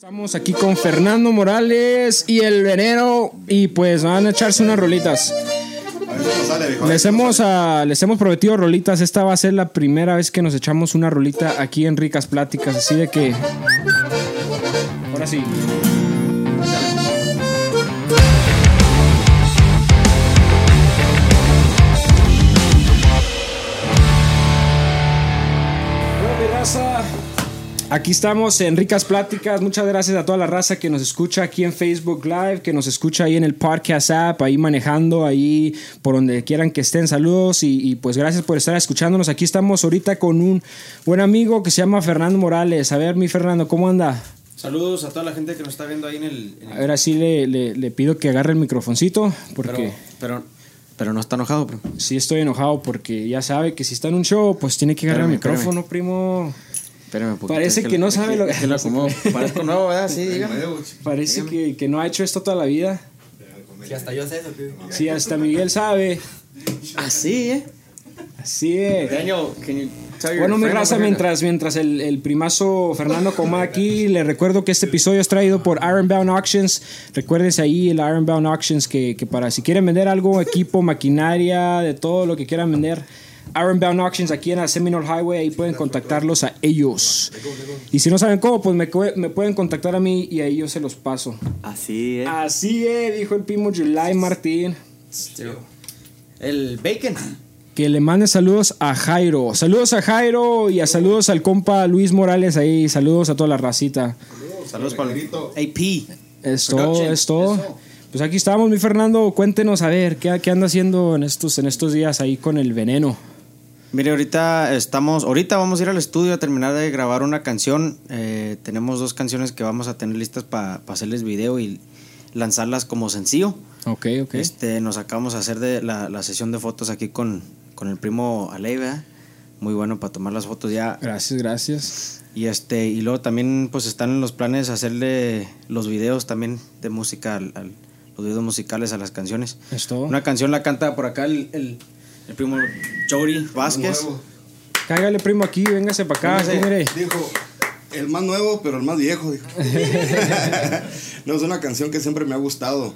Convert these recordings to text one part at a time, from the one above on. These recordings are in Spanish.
Estamos aquí con Fernando Morales y el veneno y pues van a echarse unas rolitas. Les hemos, ah, les hemos prometido rolitas. Esta va a ser la primera vez que nos echamos una rolita aquí en Ricas Pláticas. Así de que. Ahora sí. Aquí estamos en Ricas Pláticas. Muchas gracias a toda la raza que nos escucha aquí en Facebook Live, que nos escucha ahí en el podcast app, ahí manejando, ahí por donde quieran que estén. Saludos y, y, pues gracias por estar escuchándonos. Aquí estamos ahorita con un buen amigo que se llama Fernando Morales. A ver, mi Fernando, ¿cómo anda? Saludos a toda la gente que nos está viendo ahí en el. en el- A ver, así le, le- le pido que agarre el microfoncito porque pero, pero, pero no está enojado, bro. sí estoy enojado porque ya sabe que si está en un show, pues tiene que agarrar el Espérame, micrófono, primo. Espérame un poquito. Parece es que no sabe lo que- lo acomodo. Parezco nuevo, ¿verdad? Sí, dígame. Parece que, que no ha hecho esto toda la vida. Si hasta yo sé eso, tío. Sí, hasta Miguel sabe. Así, ¿eh? Así es. Daniel, can you tell your Bueno, mi raza, mientras, mientras el, el primazo Fernando coma aquí, le recuerdo que este episodio es traído por Ironbound Auctions. Recuérdense ahí el Ironbound Auctions que, que para si quieren vender algo, equipo, maquinaria, de todo lo que quieran vender. Ironbound Auctions aquí en la Seminole Highway, ahí pueden contactarlos a ellos. Y si no saben cómo, pues me, pueden contactar a mí y ahí yo se los paso. Así, eh. Así es, dijo el primo July Martín. El bacon. Que le mande saludos a Jairo. Saludos a Jairo y a saludos al compa Luis Morales ahí. Saludos a toda la racita. Saludos para el AP. Es todo, es todo. Pues aquí estamos, mi Fernando. Cuéntenos a ver qué, qué anda haciendo en estos, en estos días ahí con el veneno. Mire, ahorita estamos, ahorita vamos a ir al estudio a terminar de grabar una canción. Eh, tenemos dos canciones que vamos a tener listas para hacerles video y lanzarlas como sencillo. Ok, ok. Este, nos acabamos de hacer de la, la sesión de fotos aquí con, con el primo ¿verdad? Muy bueno para tomar las fotos ya. Gracias, gracias. Y este, y luego también pues están en los planes hacerle los videos también de música, al- al- los videos musicales a las canciones. Es todo. Una canción la canta por acá el, el, el primo Jody Vázquez. Cáigale, primo, aquí. Véngase para acá. Véngase. aquí, mire. Dijo, el más nuevo, pero el más viejo, dijo. no, es una canción que siempre me ha gustado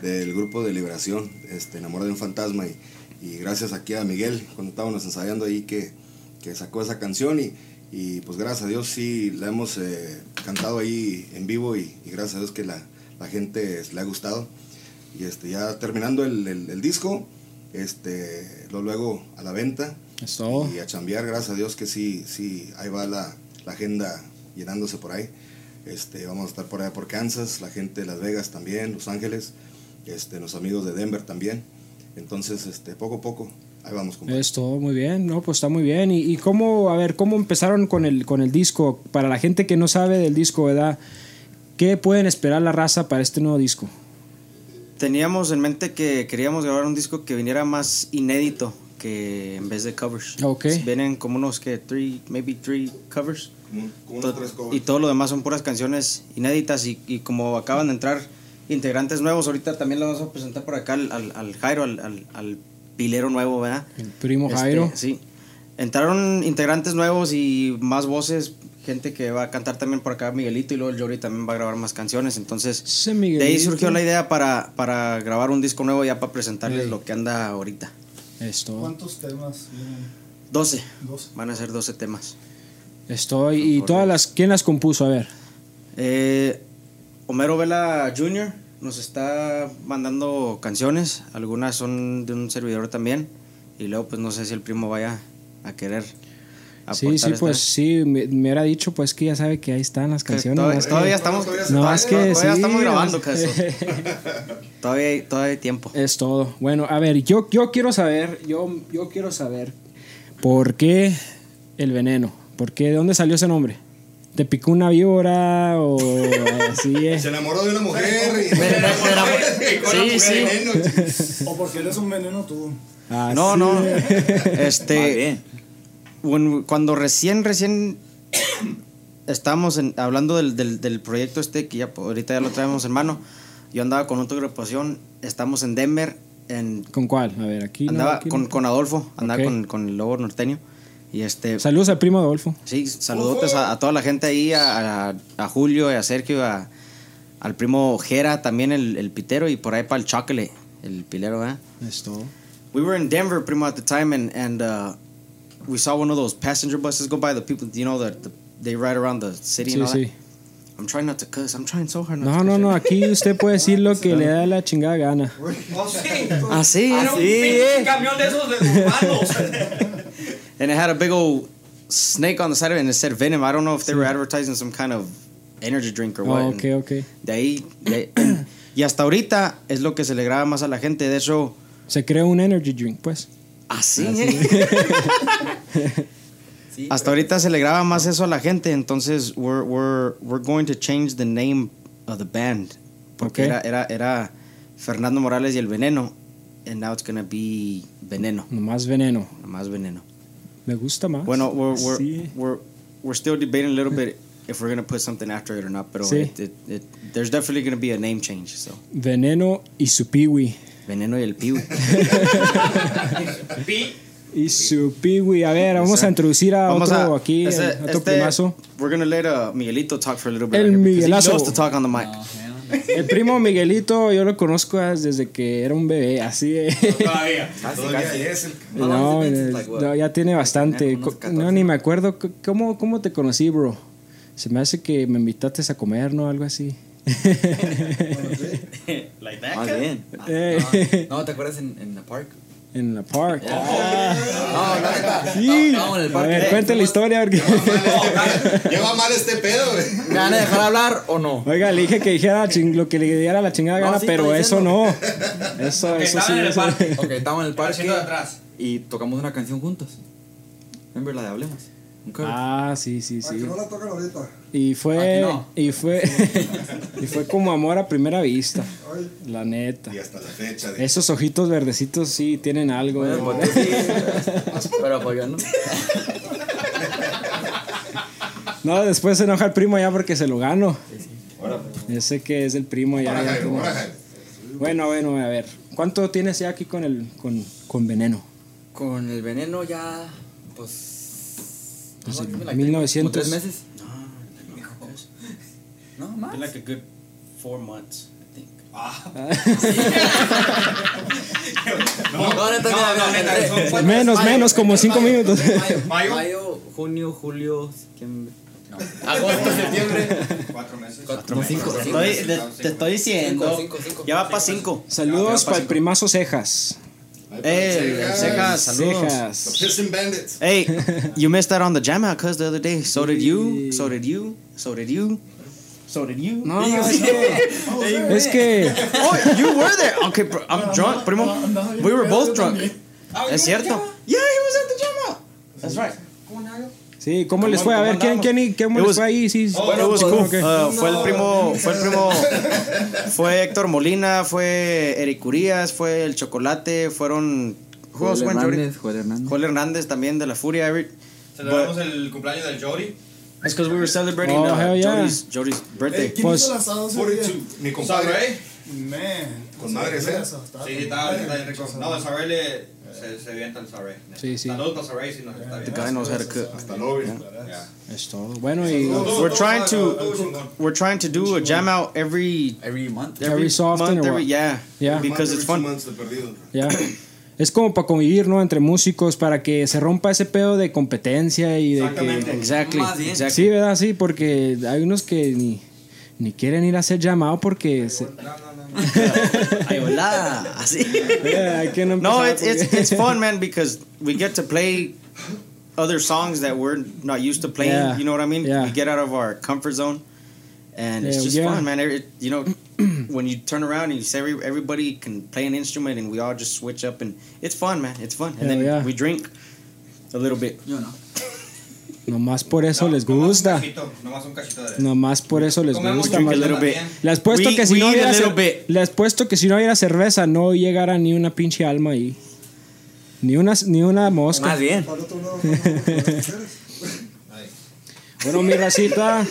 del grupo de Liberación, este, Enamorado de un Fantasma. Y, y gracias aquí a Miguel, cuando estábamos ensayando ahí, que, que sacó esa canción. Y, y pues gracias a Dios sí la hemos eh, cantado ahí en vivo y, y gracias a Dios que la, la gente le ha gustado. Y este, ya terminando el, el- el disco, este, lo luego a la venta. Es todo. Y a chambear, gracias a Dios que sí, sí, ahí va la, la agenda llenándose por ahí. Este, vamos a estar por allá por Kansas, la gente de Las Vegas también, Los Ángeles, este, los amigos de Denver también. Entonces, este, poco a poco, ahí vamos. compadre. Es todo muy bien, no, pues está muy bien. ¿Y, y cómo, a ver, cómo empezaron con el, con el disco? Para la gente que no sabe del disco, ¿verdad? ¿Qué pueden esperar la raza para este nuevo disco? Teníamos en mente que queríamos grabar un disco que viniera más inédito que en vez de covers. Ok. Vienen como unos que three, maybe three covers. Como, como unos To- tres covers. y todo lo demás son puras canciones inéditas y, y como acaban de entrar integrantes nuevos, ahorita también le vamos a presentar por acá al, al, al Jairo, al, al, al pilero nuevo, ¿verdad? El primo Este, Jairo. sí. Entraron integrantes nuevos y más voces, gente que va a cantar también por acá, Miguelito, y luego el Jory también va a grabar más canciones. Entonces, de ahí surgió la idea para, para grabar un disco nuevo ya para presentarles lo que anda ahorita. Es todo. ¿Cuántos temas vienen? 12. Dos. Van a ser 12 temas. Estoy. ¿Y todas las. ¿Quién las compuso? A ver. Eh, Homero Vela Jr. nos está mandando canciones. Algunas son de un servidor también. Y luego, pues no sé si el primo vaya a querer. Sí, sí, esta pues sí, me, me hubiera dicho pues que ya sabe que ahí están las canciones. todavía, que- todavía estamos, No, más que todavía sí, estamos grabando, caso. todavía, hay- todavía hay tiempo. Es todo. Bueno, a ver, yo, yo quiero saber, yo, yo quiero saber por qué el veneno. ¿Por qué? ¿De dónde salió ese nombre? ¿Te picó una víbora o así es? Se enamoró de una mujer y... Sí, sí. O porque eres un veneno tú. Así No, no. es. Este. Cuando recién, recién estábamos en- hablando del, del, del proyecto este, que ya ahorita ya lo traemos en mano. Yo andaba con otra agrupación, estamos en Denver, en, ¿Con cuál? A ver, aquí. no, andaba aquí con, no. con Adolfo, andaba Ok. con, con el lobo norteño. Y este, Saludos al primo Adolfo. sí, saludotes a, a toda la gente ahí, a, a- a Julio, a Sergio, a- al primo Jera, también el, el pitero, y por ahí para el Chocolate, el pilero, ¿eh? Es todo. We were in Denver, primo, at the time, and, and uh, we saw one of those passenger buses go by, the people, you know, that the, they ride around the city Sí, and all sí. that. I'm trying not to cuss, I'm trying so hard not No, to no, cuss. no, aquí usted puede decir lo que le da la chingada gana. Oh, sí. Ah, sí, Era un sí, eh. camión de esos de urbanos. And it had a big old snake on the side of it, and it said Venom. I don't know if they were advertising some kind of energy drink or what. Oh, and ok, ok. De ahí, de- y hasta ahorita es lo que se le graba más a la gente. De hecho, Se creó un energy drink, pues. Así, ¿eh? Sí, Hasta ahorita se le graba más eso a la gente, entonces we're, we're, we're going to change the name of the band. Porque era, era, era Fernando Morales y el Veneno, and now it's gonna be Veneno, Nomás veneno. más Veneno. Me gusta más. Bueno, we're, we're, Sí. we're, we're still debating a little bit if we're gonna put something after it or not, pero Sí. it, it, it, there's definitely gonna be a name change, so. Veneno y su piwi. Veneno y el Piwi. Pi- Y su piwi. A ver, vamos a introducir a Vamos otro a- aquí, ese- a otro este- primazo. We're gonna let uh, Miguelito talk for a little bit. El Miguelazo. He to talk on the mic. El primo Miguelito, yo lo conozco desde que era un bebé, así de... Todavía. Casi, Todavía casi. es el- No, eh, no, ya tiene bastante. Tenía como unos Co- 14. No, ni me acuerdo. ¿Cómo, ¿Cómo te conocí, bro? Se me hace que me invitaste a comer, ¿no? Algo así. Like that. Más bien. Eh, No, ¿te acuerdas en, en la park? en la park. No, la neta. Sí. No, en el A parque. ver, cuente la historia. Porque... Lleva mal este pedo, güey. ¿Me van a dejar hablar o no? Oiga, le dije que dijera ching- lo que le diera la chingada No, gana, sí, pero eso no. Eso, Que eso sí. en el parque. Ok, estábamos en el parque Haciendo de atrás. y tocamos una canción juntos. Remember la de Hablemos. Ah, sí, sí, Para sí. que no la toquen ahorita. Y fue, no. y fue, y fue como amor a primera vista, Ay, la neta. Y hasta la fecha. de- Esos ojitos verdecitos sí tienen algo. Bueno, eh. pues sí. Pero pues yo no. No, después se enoja el primo ya porque se lo gano. Ahora, Ese que es el primo ya. ahora, ya Jairo, como-. Bueno, bueno, a ver. ¿Cuánto tienes ya aquí con el con, con veneno? Con el veneno ya, pues... Been, like, 1900. ¿como tres meses? No, más. like a good four months. No, No, no, son cuatro- Menos, menos, como cinco mayo, minutos. Mayo, Mayo. mayo, junio, julio, septiembre. No. Agosto, septiembre. Cuatro meses. Cuatro, cinco, Te cinco. estoy, te, te estoy diciendo. Cinco, cinco, cinco. Ya va para cinco. Saludos para el primazo Cejas. Hey, el Cejas, saludos. The Piston Bandits. Hey, you missed that on the jam out, cuz the other day. So did you. So did you. So did you. So did you. No, no, es que, es que Oh, you were there. Okay, bro, I'm drunk, primo. We were both drunk. Es cierto. Yeah, he was at the jam out. That's right. Sí, ¿cómo les fue? A ver, ¿quién, quién, quién It les fue ahí? Sí, It was cool. Ok. Uh, fue el primo, fue el primo, fue Héctor Molina, fue Eric Urias, fue el Chocolate, fueron Joel? Hernández, Joel Hernández. Joel Hernández también de la Furia. Eric. Celebramos el cumpleaños del Jody. It's because we were celebrating Oh, uh, yeah. Jody's, Jody's Eh, birthday. ¿Quién Pues- hizo el asado ese día? 42. Mi compadre. Man. Con madre, Sí, ¿eh? Sí, está bien rico. No, el le, se, se avienta el Sabré. Sí, sí. Saludos para si nos está The guy knows how to cook. Hasta luego. Es todo. Bueno, y We're trying to, we're trying to do a jam out every Every month. Every so often month, or every yeah, Yeah. because it's fun. ya. Es como para convivir, ¿no? Entre músicos, para que se rompa ese pedo de competencia y de que... Exactamente. Exactly, Más bien. exactly. Sí, ¿verdad? Sí, porque hay unos que ni, ni quieren ir a hacer llamado porque... Se, Ay, hola, así. Eh, hay que no, No, it's, it's it's fun, man, because we get to play other songs that we're not used to playing. Yeah. You know what I mean? Yeah. We get out of our comfort zone, and it's just yeah. fun, man. Every, you know, when you turn around and you say every, everybody can play an instrument, and we all just switch up, and it's fun, man. It's fun, and Hell then yeah. we drink a little bit. Yo no. Nomás por eso les Nomás un gusta. cachito, Nomás un cachito de... Nomás por eso les Comemos gusta. más a little bien. bit. Le has puesto We- que si no hubiera puesto que si no hubiera cerveza no llegara ni una pinche alma ahí. Ni una, ni una mosca. Más bien. Bueno, mi racita,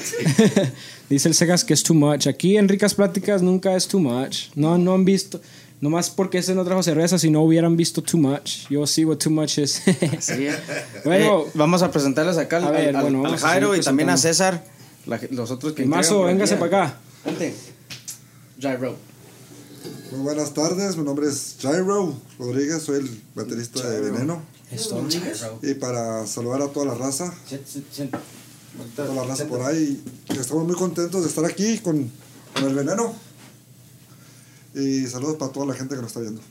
dice el Segas que es too much. Aquí en Ricas Pláticas nunca es too much. No, no han visto. Nomás porque ese no trajo cerveza, si no hubieran visto Too Much. Yo sí what Too Much es. Sí. Bueno. Eh, vamos a presentarles acá al, A ver, al- bueno, al Jairo y también a. César. la- los otros que Mazo, véngase para acá. Vente. Gyro. Muy buenas tardes, mi nombre es Jairo Rodríguez, soy el baterista de Veneno. Esto. Y para saludar a toda la raza, toda la raza por ahí, estamos muy contentos de estar aquí con, con el Veneno. Y saludos para toda la gente que nos está viendo.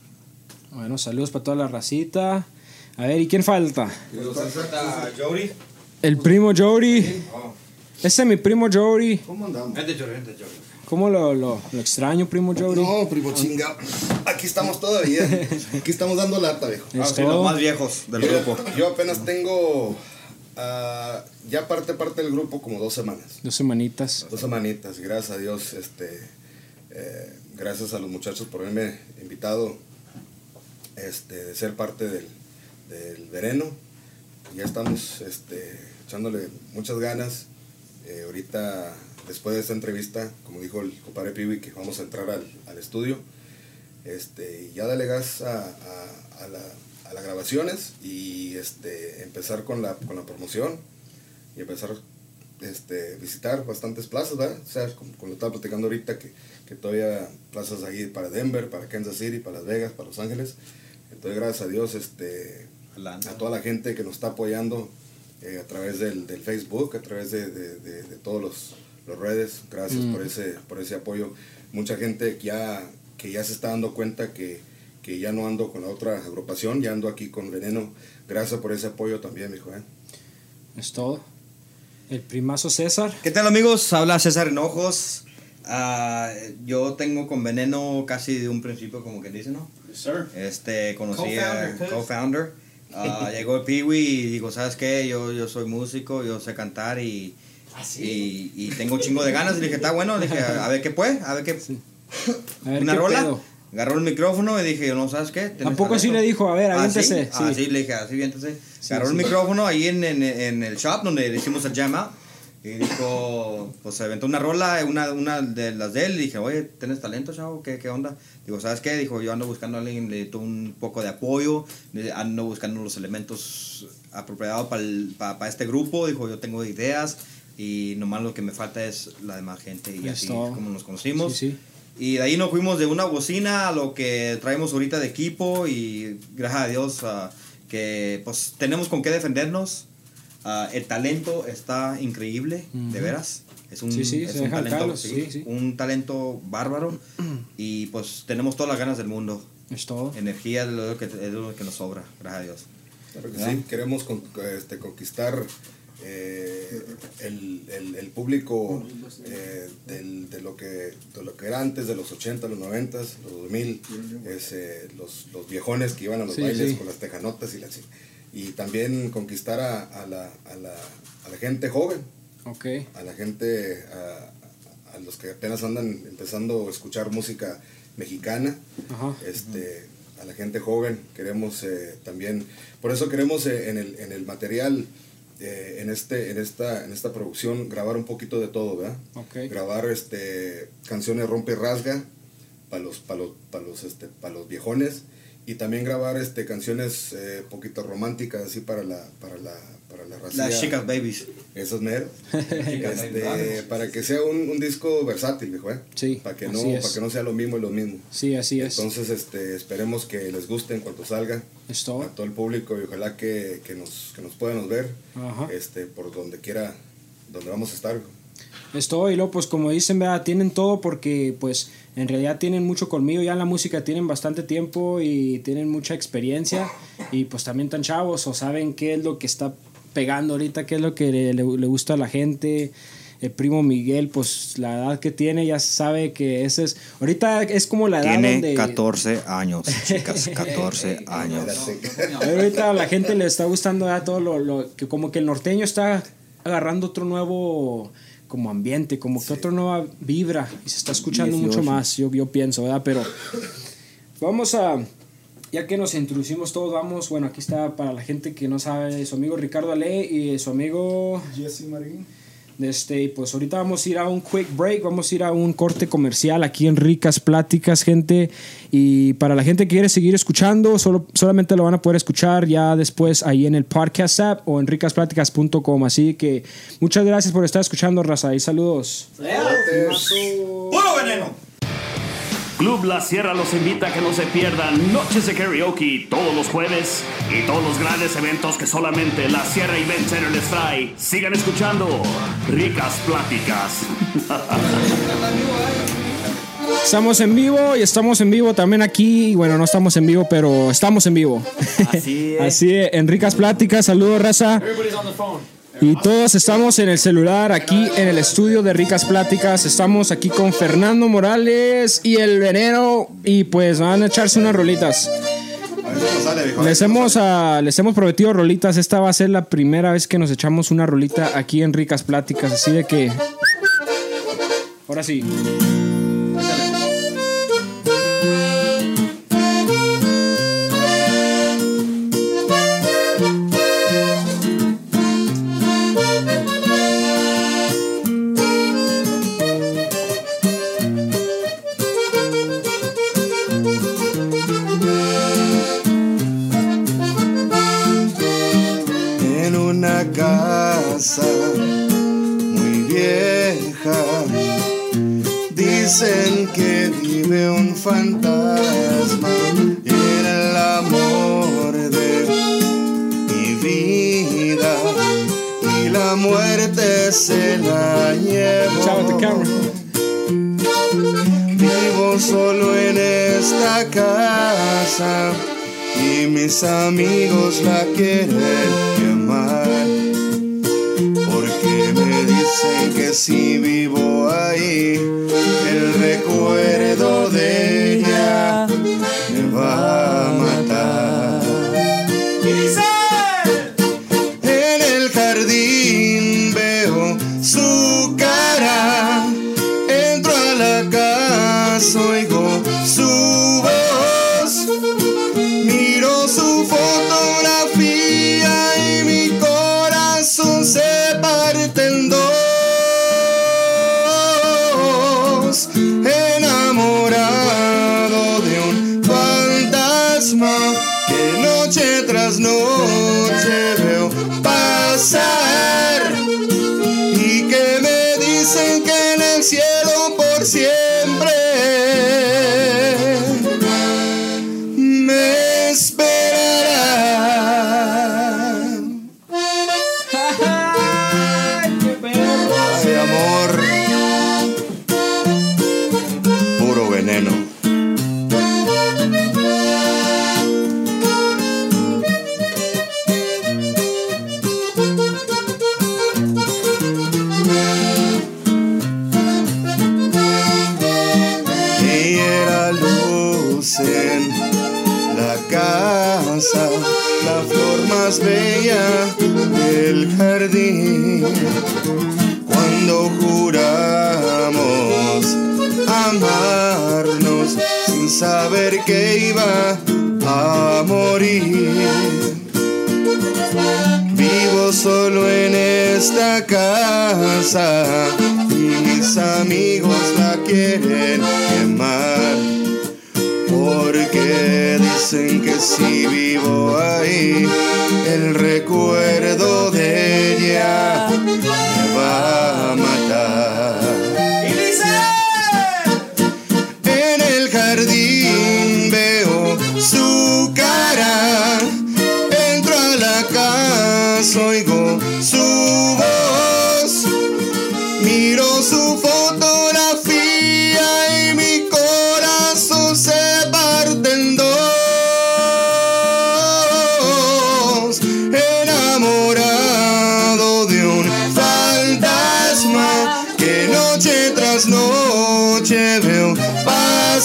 Bueno, saludos para toda la racita. A ver, ¿y quién falta? Jody. El primo Jody. Ese es mi primo Jody. ¿Cómo andamos? Jody, vente, Jody. ¿Cómo lo, lo, lo extraño, primo Jody? No, primo chinga. Aquí estamos todavía. Aquí estamos dando lata, viejo. Es Ah, sí, los más viejos del Yo, grupo. yo apenas tengo ah, ya parte parte del grupo como dos semanas. Dos semanitas. Dos semanitas, gracias a Dios, este, eh, gracias a los muchachos por haberme invitado este, de ser parte del, del vereno. Ya estamos este, echándole muchas ganas. Eh, ahorita, después de esta entrevista, como dijo el compadre Piwi, que vamos a entrar al, al estudio. Este, ya dale gas a, a, a la- a las grabaciones y este, empezar con la, con la promoción y empezar este, visitar bastantes plazas, ¿verdad? O sea, como, como lo estaba platicando ahorita, que, que todavía plazas ahí para Denver, para Kansas City, para Las Vegas, para Los Ángeles. Entonces, gracias a Dios, este, a toda la gente que nos está apoyando eh, a través del, del Facebook, a través de, de, de- de todos los, los redes. Gracias por, ese, por ese apoyo. Mucha gente que ya, que ya se está dando cuenta que, que ya no ando con la otra agrupación, ya ando aquí con Veneno. Gracias por ese apoyo también, mijo. ¿eh? Es todo. El primazo César. ¿Qué tal amigos? Habla César Hinojos. Ah, yo tengo con Veneno casi de un principio, como que dice, ¿no? Este, conocí a Co-founder. Ah, llegó el Peewee y digo, ¿sabes qué? Yo, yo soy músico, yo sé cantar y, y, y tengo un chingo de ganas. Y dije, está bueno, dije, a ver qué puede, a ver qué... A ver, Una ¿qué rola. pedo? Agarró el micrófono y dije, no, ¿sabes qué? ¿Tienes Tampoco así talento?" le dijo, a ver, Ah, aviéntese. ¿sí? Ah, Sí. sí, le dije, así, aviéntese. Sí, Agarró sí. el micrófono ahí en, en, en el shop donde le hicimos el jam out. Y dijo, pues se aventó una rola, una, una de las de él. Y dije, oye, ¿tienes talento, chavo? ¿Qué, ¿Qué onda? Digo, ¿sabes qué? Dijo, yo ando buscando a alguien, le necesito un poco de apoyo. le- Ando buscando los elementos apropiados para este grupo. Dijo, yo tengo ideas. Y nomás lo que me falta es la demás gente. Y así es como nos conocimos. Sí, sí. Y de ahí nos fuimos de una bocina a lo que traemos ahorita de equipo y gracias a Dios ah, que pues tenemos con qué defendernos. Ah, el talento está increíble, de Ujú. veras. Es un, Sí, sí, es un talento, calos, sí, un talento bárbaro y pues tenemos todas las ganas del mundo. Es todo. Energía es lo que, es lo que nos sobra, gracias a Dios. Claro que sí, queremos con- este, conquistar eh, el, el- el público eh, del- de, lo que, de lo que era antes de los 80, los 90, los 2000, es, eh, los, los viejones que iban a los Sí, bailes sí. con las tejanotas y la chi- Y también conquistar a, a la, a, la, a la gente joven, a la gente, a, los que apenas andan empezando a escuchar música mexicana Ajá. este, a la gente joven. Queremos eh, también, por eso queremos eh, en, el, en el material, eh, en, este, en, esta, en esta producción, grabar un poquito de todo, ¿verdad? Ok. Grabar este, canciones rompe y rasga para los, para los, para los, este, para los viejones y también grabar este, canciones eh, poquito románticas así para la, para la, para la racía. Las chicas babies. Esos meros. Este, para que sea un, un disco versátil, viejo, ¿eh? Sí, Para que, no, es. para que no sea lo mismo y lo mismo. Sí, así es. Entonces, este, esperemos que les guste en cuanto salga Es a todo. el público y ojalá que, que nos, que nos puedan ver Ajá. este, por donde quiera, donde vamos a estar. Es todo, y luego, pues como dicen, ¿verdad? tienen todo porque, pues, en realidad tienen mucho conmigo ya en la música, tienen bastante tiempo y tienen mucha experiencia, y pues también tan chavos, o saben qué es lo que está pegando ahorita, qué es lo que le, le- le gusta a la gente. El primo Miguel, pues la edad que tiene, ya sabe que ese es. Ahorita es como la edad Tiene donde. 14 años, chicas, 14 años. Ahorita a la gente le está gustando ya todo lo, lo- que como que el norteño está agarrando otro nuevo como ambiente, como que otra nueva vibra y se está escuchando mucho 18. más, yo, yo pienso, ¿verdad? Pero vamos a, ya que nos introducimos todos, vamos, bueno, aquí está para la gente que no sabe, su amigo Ricardo Ale y su amigo Jesse Marín. Este, y pues ahorita vamos a ir a un quick break, vamos a ir a un corte comercial aquí en Ricas Pláticas, gente. Y para la gente que quiere seguir escuchando, solo, solamente lo van a poder escuchar ya después ahí en el podcast app o en ricaspláticas.com. Así que muchas gracias por estar escuchando, raza. Y saludos. ¡Puro veneno! Club La Sierra los invita a que no se pierdan noches de karaoke todos los jueves y todos los grandes eventos que solamente La Sierra Event Center les trae. Sigan escuchando Ricas Pláticas. Estamos en vivo y estamos en vivo también aquí. Bueno, no estamos en vivo, pero estamos en vivo. Así es. Así es, en Ricas Pláticas. Saludos, raza. Y todos estamos en el celular aquí en el estudio de Ricas Pláticas. Estamos aquí con Fernando Morales y el Veneno. Y pues van a echarse unas rolitas. Les hemos, ah, les hemos prometido rolitas. Esta va a ser la primera vez que nos echamos una rolita aquí en Ricas Pláticas. Así de que. Ahora sí.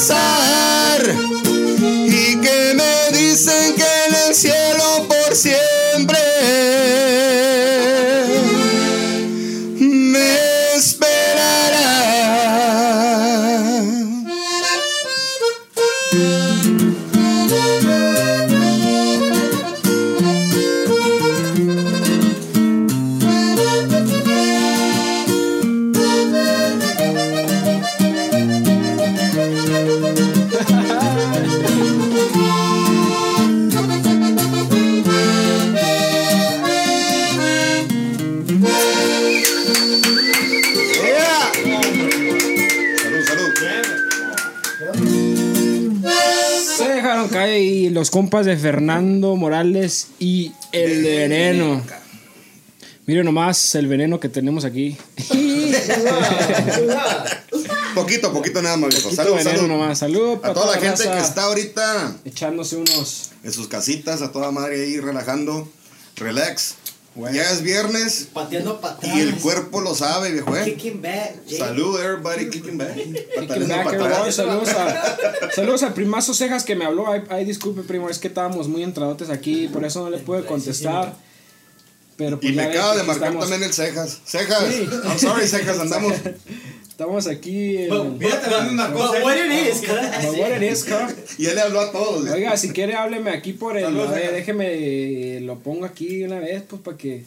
side. Los compas de Fernando Morales y el veneno. Miren nomás el veneno que tenemos aquí. Poquito, poquito nada más. Poquito Salud, salud. nomás. Salud A toda la gente que está ahorita echándose unos. en sus casitas, a toda madre ahí relajando. Relax. Ya es viernes Pateando patadas. y el cuerpo lo sabe, viejo, eh. Kicking back. Salud, everybody, kicking back. Kicking back, atrás. Saludos, a, saludos al primazo Cejas que me habló. Ay, ay, disculpe, primo, es que estábamos muy entradotes aquí, por eso no le pude contestar. Pero pues Y me acaba de marcar estamos. también el Cejas. Cejas, Sí. I'm sorry, Cejas, andamos. Estamos aquí en. Fíjate la misma cosa. But what it is, But what it is, car. Y él le habló a todos. Oiga, si quiere, hábleme aquí por el. Saludos, a déjeme. Lo pongo aquí una vez, pues para que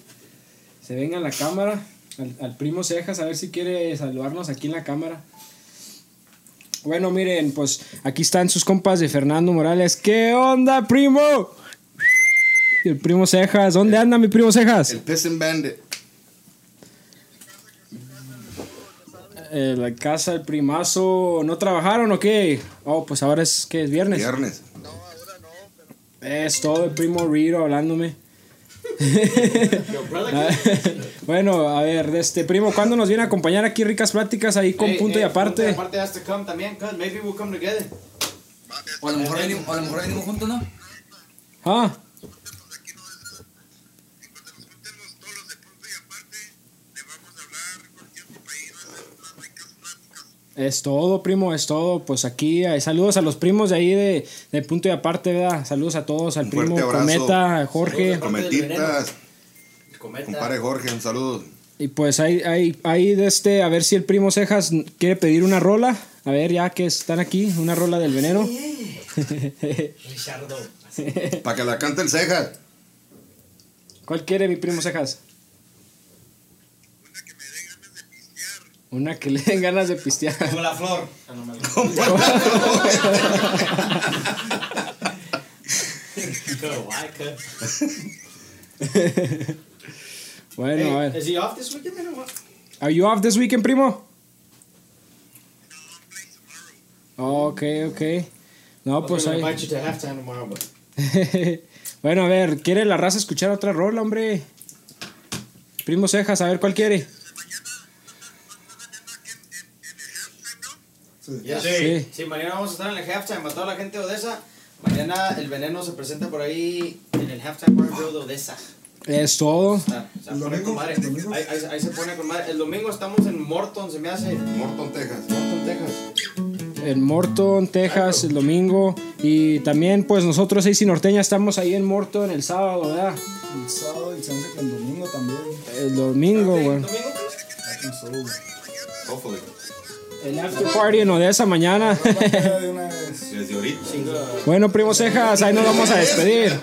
se venga en la cámara. Al, al primo Cejas, a ver si quiere saludarnos aquí en la cámara. Bueno, miren, pues aquí están sus compas de Fernando Morales. ¿Qué onda, primo? Y el primo Cejas, ¿dónde anda mi primo Cejas? El Peasant Bandit. Eh, la casa del primazo. ¿No trabajaron o qué? Oh, pues ahora es que es viernes. Viernes. Es todo el primo Rito hablándome. bueno, a ver, de este primo, ¿cuándo nos viene a acompañar aquí ricas pláticas ahí con punto y aparte? Punto y aparte has to come también. Maybe we'll come together. O a lo mejor venimos, o a lo mejor venimos juntos, ¿no? Ah, es todo, primo, es todo. Pues aquí, eh, saludos a los primos de ahí de, de punto y aparte, ¿verdad? Saludos a todos, al Un primo. Cometa, Jorge. Cometitas. Cometa. Compadre Jorge, un saludo. Y pues ahí, ahí, ahí de este, a ver si el primo Cejas quiere pedir una rola. A ver, ya que están aquí, una rola del veneno. Richardo. Para que la cante el Cejas. ¿Cuál quiere mi primo Cejas? Una que le den ganas de pistear. Como la flor. Bueno, a ver. Is he off this weekend or what? Are you off this weekend, primo? Ok, ok. No, pues I'm ahí. gonna invite you to halftime tomorrow, but bueno, a ver, ¿quiere la raza escuchar otra rola, hombre? Primo Cejas, a ver cuál quiere. Yeah. Sí. Sí, mañana vamos a estar en el halftime. A toda la gente de Odessa. Mañana el veneno se presenta por ahí en el halftime bar Grill de Odessa. Es todo. Está- ¿El pone domingo? con. ¿El domingo? Ahí, ahí- ahí se pone con madre. El domingo estamos en Morton, se me hace. Morton, Texas. Morton, Texas. En Morton, Texas, el domingo. Y también, pues nosotros, Seis y Norteña, estamos ahí en Morton el sábado, ¿verdad? El sábado y se hace que el domingo también. El domingo, güey. ¿Domingo? Solo. Hopefully. El after party en Odessa mañana. Desde ahorita. bueno, primo Cejas, ahí nos vamos a despedir.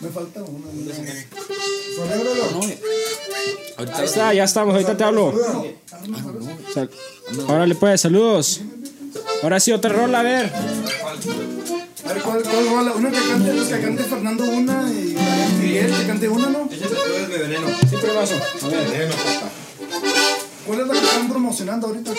Me falta una. Celébralo. Ahí está, ya estamos, ahorita te hablo. Sal- Órale, pues, saludos. Ahora sí, otra rola, a ver. A ver, ¿cuál, cuál rola? Una que cante, pues que cante Fernando una y Miguel que cante una, ¿no? Ese es el mi veneno. Sí, primazo. A ver. ¿Cuál es la que están promocionando ahorita?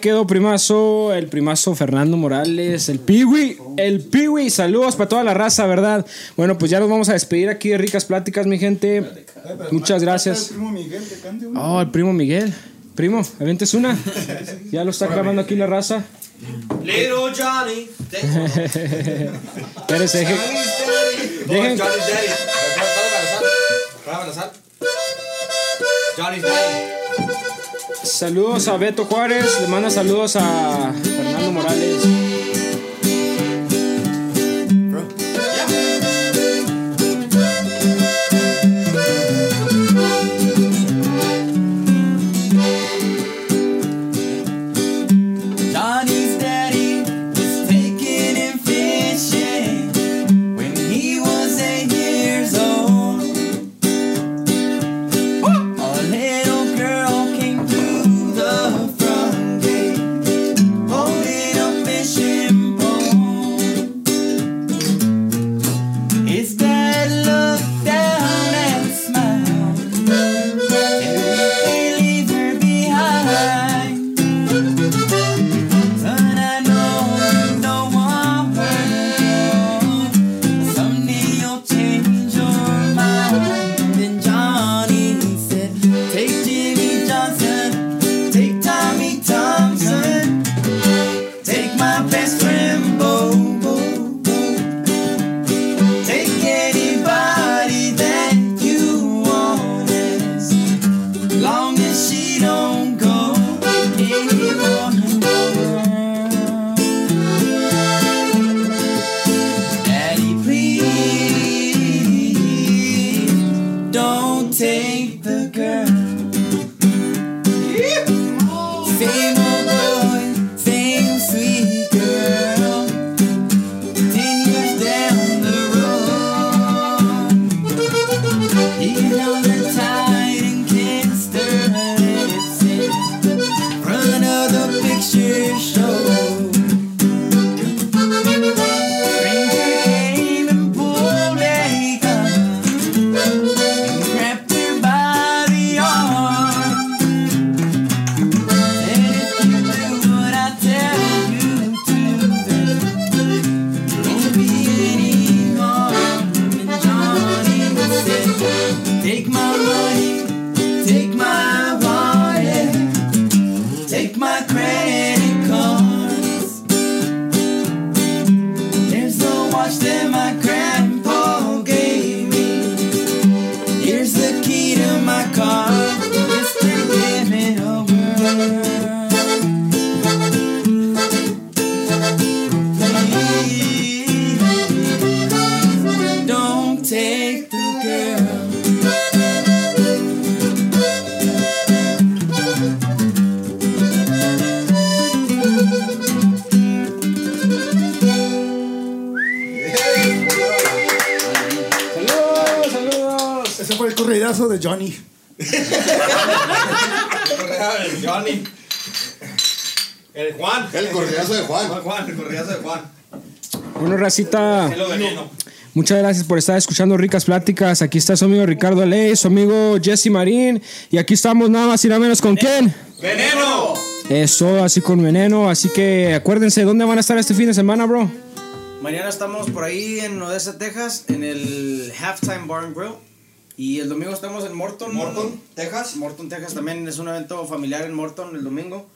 Quedó primazo, el primazo Fernando Morales, el Piwi, el Piwi, saludos para toda la raza, ¿verdad? Bueno, pues ya nos vamos a despedir aquí de ricas pláticas, mi gente. Muchas gracias. El primo Miguel que cante una. Oh, el primo Miguel. Primo, avientes una. Ya lo está clamando aquí la raza. Little Johnny. Espérese, deje- Dejen- Johnny's Daddy. Johnny's Daddy. Saludos a Beto Juárez, le manda saludos a Fernando Morales. Racita, muchas gracias por estar escuchando Ricas Pláticas. Aquí está su amigo Ricardo Ley, su amigo Jesse Marín. Y aquí estamos nada más y nada menos con quién. ¡Veneno! Eso, así con veneno. Así que acuérdense, ¿dónde van a estar este fin de semana, bro? Mañana estamos por ahí en Odessa, Texas, en el Halftime Bar and Grill. Y el domingo estamos en Morton. Morton, Texas. Morton, Texas también es un evento familiar en Morton el domingo.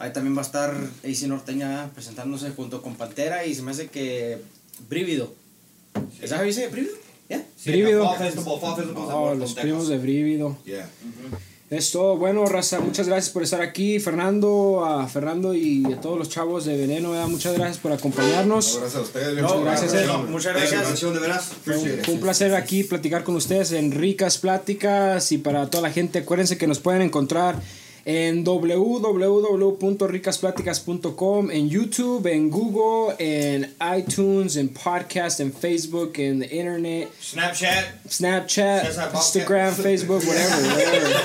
Ahí también va a estar AC Norteña presentándose junto con Pantera y se me hace que Brívido. ¿Esa se dice Brívido? ¿Ya? Brívido. Oh, los primos de Brívido. Yeah. Es todo. Bueno, raza, muchas gracias por estar aquí. Fernando, a Fernando y a todos los chavos de Veneno, ¿verdad? muchas gracias por acompañarnos. Gracias a ustedes. No, muchas gracias, gracias, eh. muchas Thank you, gracias. man. de veras. Fue un, fue un placer aquí platicar con ustedes en ricas pláticas y para toda la gente acuérdense que nos pueden encontrar en www.ricaspláticas.com, en YouTube, en Google, en iTunes, en podcast, en Facebook, en the internet, Snapchat. Snapchat, Instagram. Facebook, whatever, whatever.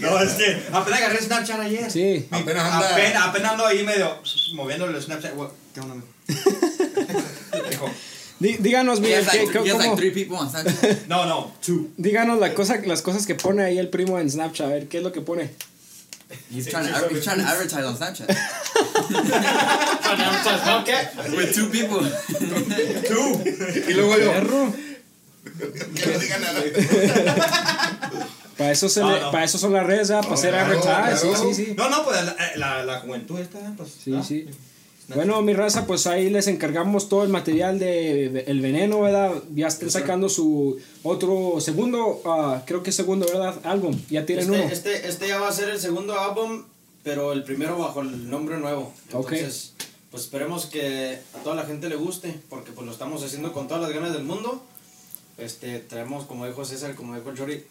No, es que apenas agarré Snapchat ayer. Sí. Apenas anda. Apenas, apenas ando ahí medio moviendo el Snapchat. What? ¿Qué onda, Dí- Díganos, Miguel, has ¿qué- like, qué- like cómo- three people on Snapchat. No, no, two. díganos la cosa, las cosas que pone ahí el primo en Snapchat, a ver, ¿qué es lo que pone? He's trying, to, he's trying to advertise on Snapchat. With two people. Y luego yo. Perro. Que no diga nada. Para eso, se le- para eso son las redes, ¿ah? para hacer claro, advertise. claro. Sí, sí, sí. No, no, pues la, la, la juventud esta, pues. Sí, ah. sí. Bueno, mi raza, pues ahí les encargamos todo el material de El Veneno, ¿verdad? Ya están sacando su otro segundo, ah, creo que segundo, ¿verdad? Álbum. Ya tienen uno. Este, este, este ya va a ser el segundo álbum, pero el primero bajo el nombre nuevo. Entonces, pues esperemos que a toda la gente le guste, porque pues lo estamos haciendo con todas las ganas del mundo. Este, traemos, como dijo César, como dijo Jory,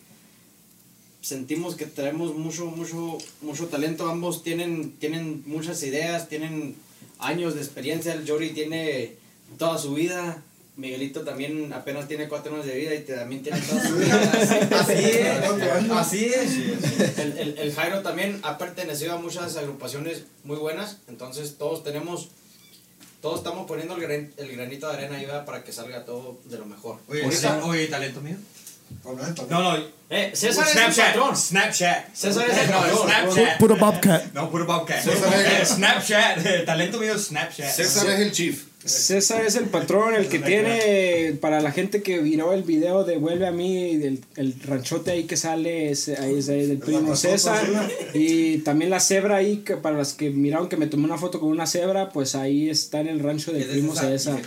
sentimos que traemos mucho, mucho, mucho talento. Ambos tienen, tienen muchas ideas, tienen años de experiencia. El Jory tiene toda su vida. Miguelito también apenas tiene cuatro años de vida y también tiene toda su vida. Así es. Así es. El, el, el Jairo también ha pertenecido a muchas agrupaciones muy buenas, entonces todos tenemos, todos estamos poniendo el, gran- el granito de arena ahí ¿verdad? para que salga todo de lo mejor. Oye, oye, talento mío. No, no. Eh, César es el patrón. Snapchat. César es el No, patrón. Snapchat. Puro Bobcat. No, puro Bobcat. César es- Eh, Snapchat. eh, Talento mío, Snapchat. César es el chief. César es el patrón, el que tiene, para la gente que miró el video de Vuelve a mí, del, el ranchote ahí que sale, es, ahí es ahí del primo César. Y también la cebra ahí, que para las que miraron que me tomé una foto con una cebra, pues ahí está en el rancho del primo César,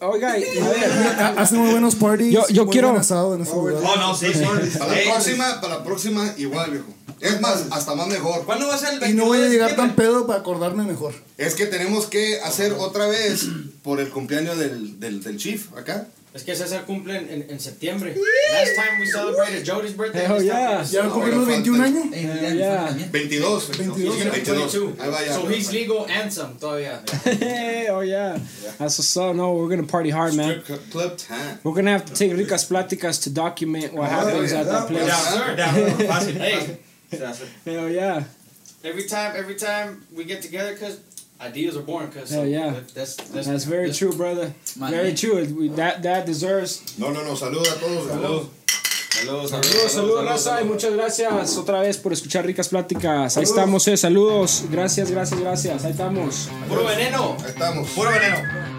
Oiga, y- a ver, Hacen muy buenos parties. Yo- yo muy quiero- buen asado en ese Oh, lugar. Oh, no, sí, sí. Para la próxima, para la próxima, igual, viejo. Es más, hasta más mejor. ¿Cuándo va a ser el Y no 22 voy a llegar tan pedo para acordarme mejor. Es que tenemos que hacer otra vez por el cumpleaños del, del, del chief acá. Es que César cumple en, en, en septiembre. Last time we celebrated Jody's birthday. Hell this yeah. ¿Ya No, cumplir 21 años? Ey, Ah, ya, ya. también. 22. 22. He's gonna be 22. 22. Ahí va ya. So he's legal and some todavía. oh yeah, that's what's up. No, we're gonna party hard, man. Club time. We're gonna have to take Ricas Pláticas to document what Oh, happens at that place. Ya, sir. Hey. Hell yeah. every time, every time we get together, cause ideas are born. Cause Hell yeah. that's that's, That's very that's- true, brother. Very true. We- That that deserves. No, no, no. Saludos a todos. Salud. Saludos, Saludos, saludos, raza, y muchas gracias otra vez por escuchar Ricas Pláticas. Ahí estamos, eh. Saludos. Gracias, gracias, gracias. Ahí estamos. Puro veneno. Ahí estamos. Puro veneno.